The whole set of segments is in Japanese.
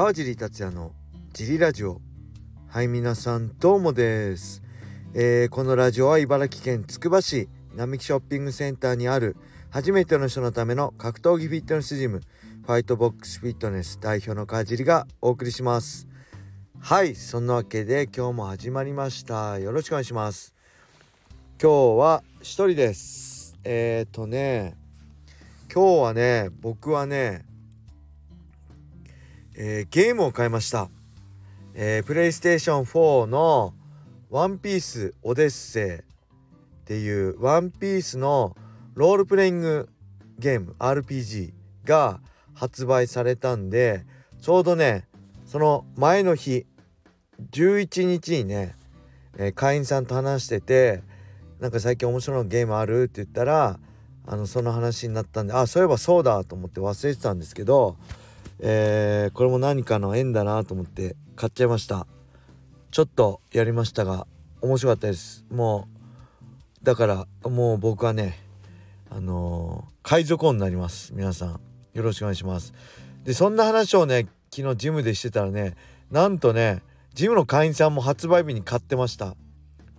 川尻達也のジリラジオ。はい皆さんどうもです、えー、このラジオは茨城県つくば市並木ショッピングセンターにある初めての人のための格闘技フィットネスジム。ファイトボックスフィットネス代表の川尻がお送りします。はいそんなわけで今日も始まりました。よろしくお願いします。今日は一人です。えっ、ー、とね今日はね僕はねえー、ゲームを買いました、えー、プレイステーション4の「ワンピースオデッセイ」っていうワンピースのロールプレイングゲーム RPG が発売されたんでちょうどねその前の日11日にね、えー、会員さんと話しててなんか最近面白いゲームある？って言ったらあのその話になったんであそういえばそうだと思って忘れてたんですけどえー、これも何かの縁だなと思って買っちゃいました。ちょっとやりましたが面白かったです。もうだからもう僕はねあのー、海賊王になります。皆さん。よろしくお願いします。でそんな話をね昨日ジムでしてたらねなんとねジムの会員さんも発売日に買ってました。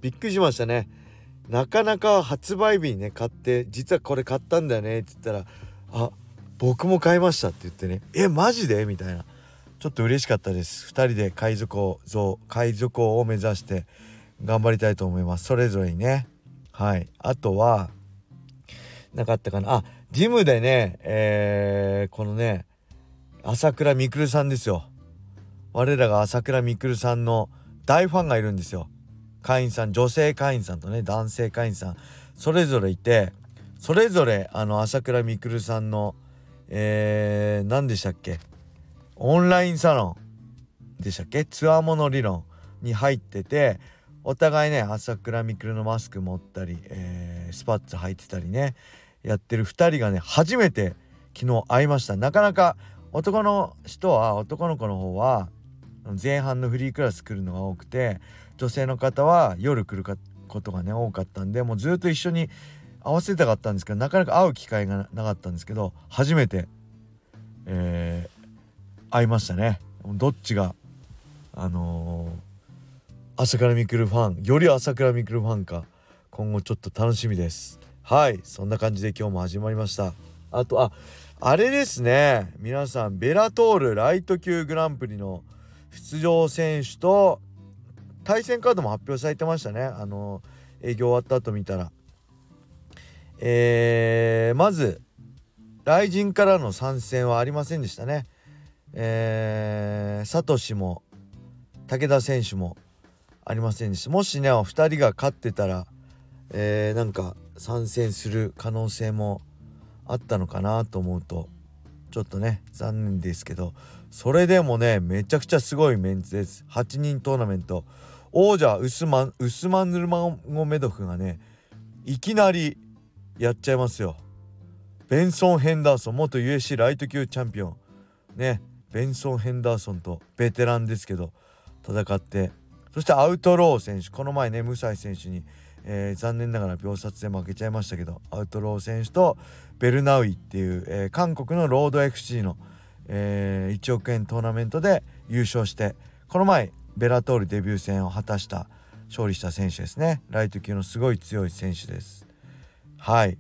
びっくりしましたね。なかなか発売日にね買って実はこれ買ったんだよねって言ったらあ僕も買いましたって言ってねえマジで？みたいな。ちょっと嬉しかったです。2人で海賊王像海賊王を目指して頑張りたいと思います。それぞれにね。はい。あとはなかったかな。あジムでねえー、このね朝倉未来さんですよ。我らが朝倉未来さんの大ファンがいるんですよ。会員さん女性会員さんとね男性会員さん。それぞれいてそれぞれあの朝倉未来さんのえー、何でしたっけ？オンラインサロンでしたっけ？つわもの理論に入っててお互いね朝倉未来のマスク持ったり、えー、スパッツ履いてたりねやってる2人がね初めて昨日会いました。なかなか男の人は男の子の方は前半のフリークラス来るのが多くて女性の方は夜来ることがね多かったんでもうずっと一緒に合わせたかったんですけどなかなか会う機会がなかったんですけど初めて、えー、会いましたね。どっちがあのー、朝倉未来ファンより朝倉未来ファンか今後ちょっと楽しみです。はいそんな感じで今日も始まりました。あとああれですね。皆さんベラトールライト級グランプリの出場選手と対戦カードも発表されてましたね。あの営業終わった後見たら。えー、まず雷神からの参戦はありませんでしたね。えー、サトシも武田選手もありませんでした。もしね2人が勝ってたら、えー、なんか参戦する可能性もあったのかなと思うとちょっとね残念ですけどそれでもねめちゃくちゃすごいメンツです8人トーナメント王者ウスマンウスマンヌルマゴメドフがねいきなりやっちゃいますよ。ベンソン・ヘンダーソン元 USC ライト級チャンピオン。ねベンソン・ヘンダーソンとベテランですけど戦って。そしてアウトロー選手この前ねムサイ選手に、えー、残念ながら秒殺で負けちゃいましたけどアウトロー選手とベルナウイっていう、えー、韓国のロード FC の、えー、1億円トーナメントで優勝してこの前ベラトールデビュー戦を果たした勝利した選手ですね。ライト級のすごい強い選手です。はい。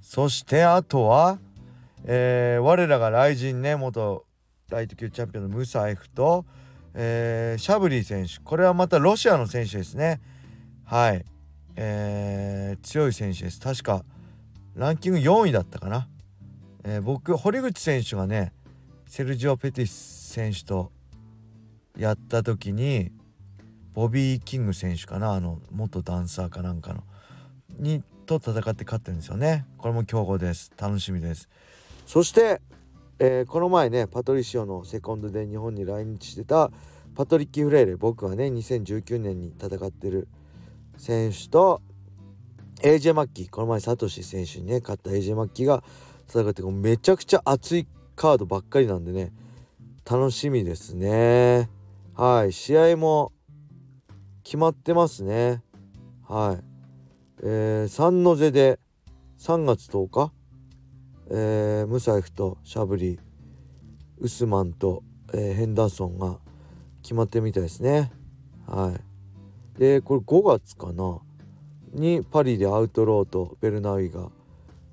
そしてあとは、えー、我らが雷神ね元ライト級チャンピオンのムサエフと、えー、シャブリー選手。これはまたロシアの選手ですね。はい、えー、強い選手です。確かランキング4位だったかな、えー、僕堀口選手がねセルジオ・ペティス選手とやった時にボビー・キング選手かなあの元ダンサーかなんかのにと戦って勝ってるんですよね。これも強豪です。楽しみです。そして、えー、この前ねパトリシオのセコンドで日本に来日してたパトリッキー・フレイレ僕はね2019年に戦ってる選手と AJ マッキーこの前サトシ選手にね勝った AJ マッキーが戦ってめちゃくちゃ熱いカードばっかりなんでね楽しみですね。はい試合も決まってますね。はい。えー、三ノ瀬で3月10日、えー、ムサイフとシャブリウスマンとえー、ヘンダーソンが決まってるみたいですね。はい。でこれ5月かなにパリでアウトローとベルナウイが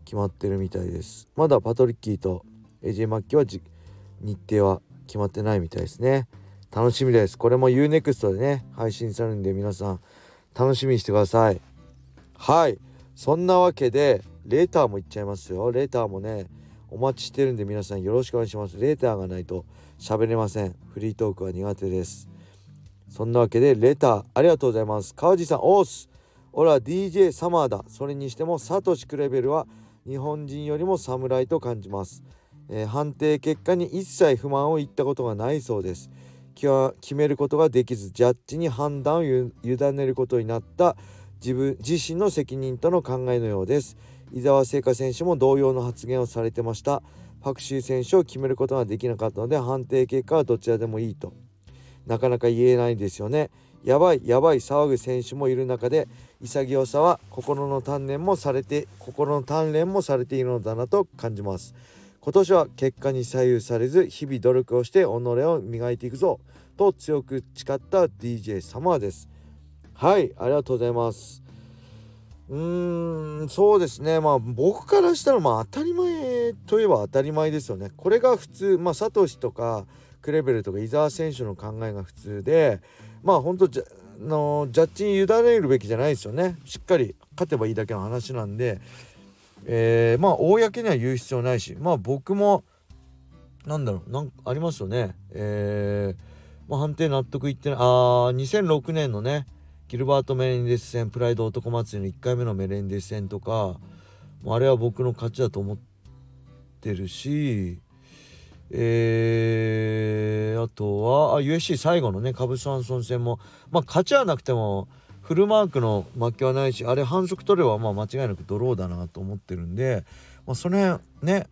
決まってるみたいです。まだパトリッキーとエジェ・マッキーは日程は決まってないみたいですね。楽しみです。これも UNEXT でね配信されるんで皆さん楽しみにしてください。はい。そんなわけでレーターもいっちゃいますよ。レーターもねお待ちしてるんで皆さんよろしくお願いします。レーターがないと喋れません。フリートークは苦手です。そんなわけでレターありがとうございます。川地さんオース俺は DJ サマーだ。それにしてもサトシクレベルは日本人よりも侍と感じます、えー、判定結果に一切不満を言ったことがないそうです。決めることができずジャッジに判断を委ねることになった自分自身の責任との考えのようです。伊沢聖華選手も同様の発言をされてました。パクシー選手を決めることができなかったので判定結果はどちらでもいいと。なかなか言えないですよね。やばいやばい騒ぐ選手もいる中で潔さは心の鍛錬もされて心の鍛錬もされているのだなと感じます。今年は結果に左右されず日々努力をして己を磨いていくぞ。と強く誓った DJ サマーです。はいありがとうございます。うーんそうですね。まあ僕からしたらまあ当たり前といえば当たり前ですよね。これが普通まあサトシとかクレベルとか伊沢選手の考えが普通でまあ本当じゃのジャッジに委ねるべきじゃないですよね。しっかり勝てばいいだけの話なんで、えー、まあ公には言う必要ないしまあ僕もなんだろうなんかありますよね。えー、まあ、判定納得いってない。あ2006年のねギルバート・メレンデス戦プライド男祭りの1回目のメレンデス戦とかあれは僕の勝ちだと思ってるしえー、あとはあ USC 最後のねカブス・アンソン戦もまあ勝ちはなくてもフルマークの負けはないしあれ反則取ればまあ間違いなくドローだなと思ってるんで、まあ、その辺ね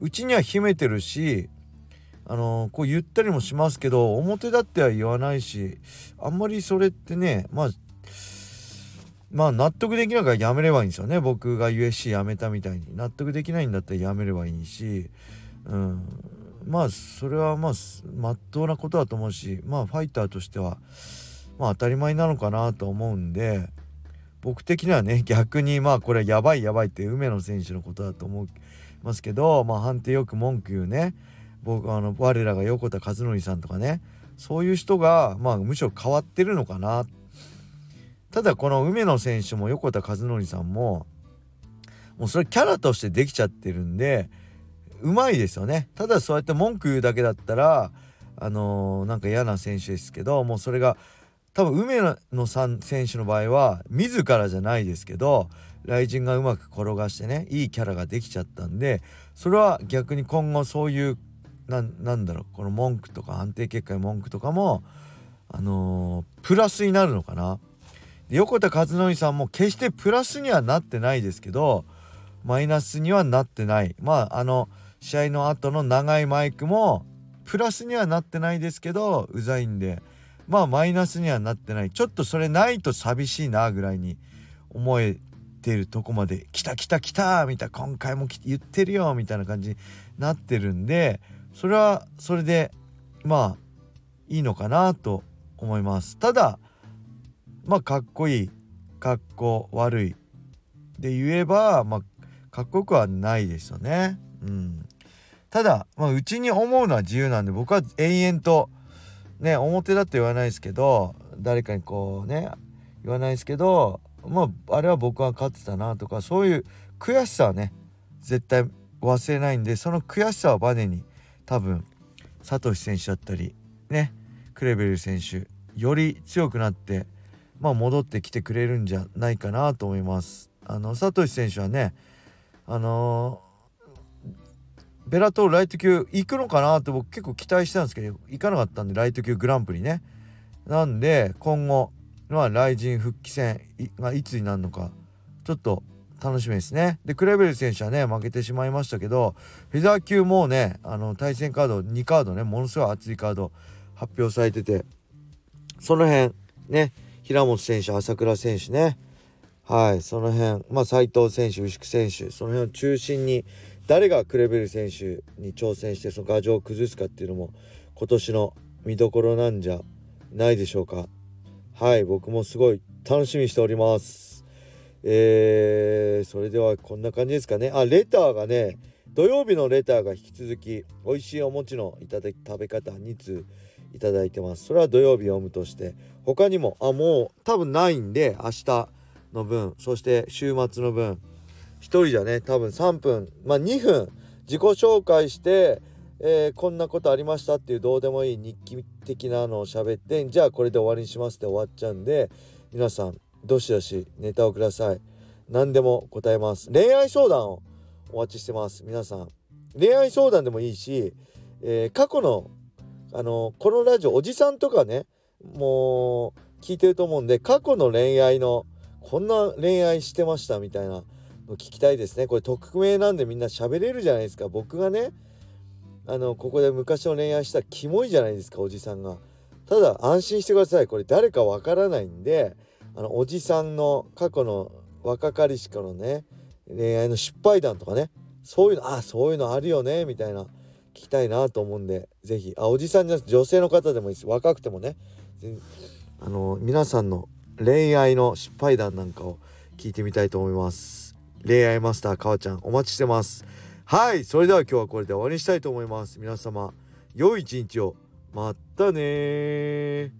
うちには秘めてるしあの、こう言ったりもしますけど表立っては言わないしあんまりそれってねまあまあ納得できないからやめればいいんですよね。僕が USC やめたみたいに。納得できないんだったらやめればいいしうん。まあそれはまあまっとうなことだと思うしまあファイターとしてはまあ当たり前なのかなと思うんで僕的にはね逆にまあこれはやばいやばいって梅野選手のことだと思いますけどまあ判定よく文句言うね。僕あの我らが横田和則さんとかねそういう人がまあむしろ変わってるのかな。ただこの梅野選手も横田和則さんももうそれキャラとしてできちゃってるんでうまいですよね。ただそうやって文句言うだけだったらあのー、なんか嫌な選手ですけどもうそれが多分梅野さん選手の場合は自らじゃないですけど雷神がうまく転がしてねいいキャラができちゃったんでそれは逆に今後そういうなんだろうこの文句とか安定結果の文句とかもあのー、プラスになるのかな横田和則さんも決してプラスにはなってないですけどマイナスにはなってないまああの試合の後の長いマイクもプラスにはなってないですけどうざいんでまあマイナスにはなってないちょっとそれないと寂しいなぐらいに思えてるとこまで「来た来た来た!」みたいな「今回も言ってるよ」みたいな感じになってるんでそれはそれでまあいいのかなと思います。ただまあかっこいいかっこ悪い。で言えばまあかっこよくはないですよね。うん。ただ、まあ、うちに思うのは自由なんで僕は延々とね表だって言わないですけど誰かにこうね言わないですけどまああれは僕は勝ってたなとかそういう悔しさはね絶対忘れないんでその悔しさをバネに多分サトシ選手だったりねクレベル選手より強くなってまあ戻ってきてくれるんじゃないかなと思います。あのサトシ選手はねあのベラトールライト級行くのかなって僕結構期待してたんですけど行かなかったんでライト級グランプリねなんで今後まあ雷神復帰戦がいつになるのかちょっと楽しみですね。でクレベル選手はね負けてしまいましたけどフェザー級もねあの対戦カード2カードねものすごい熱いカード発表されててその辺ね平本選手朝倉選手ねはいその辺まあ斉藤選手牛久選手その辺を中心に誰がクレベル選手に挑戦してその牙城を崩すかっていうのも今年の見どころなんじゃないでしょうか。はい僕もすごい楽しみにしております。えー、それではこんな感じですかね。あレターがね土曜日のレターが引き続き美味しいお餅のいただき食べ方2通いただいてます。それは土曜日読むとして他にもあもう多分ないんで明日の分そして週末の分1人じゃね多分3分まあ2分自己紹介してえー、こんなことありましたっていうどうでもいい日記的なのを喋ってじゃあこれで終わりにしますって終わっちゃうんで皆さんどしどしネタをください。何でも答えます。恋愛相談をお待ちしてます。皆さん。恋愛相談でもいいし、えー、過去のあのこのラジオおじさんとかねもう聞いてると思うんで過去の恋愛のこんな恋愛してましたみたいなの聞きたいですね。これ匿名なんでみんな喋れるじゃないですか。僕がねあのここで昔の恋愛したらキモいじゃないですかおじさんが。ただ安心してください。これ誰かわからないんであのおじさんの過去の若かりしかのね恋愛の失敗談とかねそういうのあそういうのあるよねみたいな聞きたいなと思うんで是非あおじさんじゃなくて女性の方でもいいです。若くてもね。あの皆さんの恋愛の失敗談なんかを聞いてみたいと思います。恋愛マスターかわちゃんお待ちしてます。はいそれでは今日はこれで終わりにしたいと思います。皆様良い一日を。またね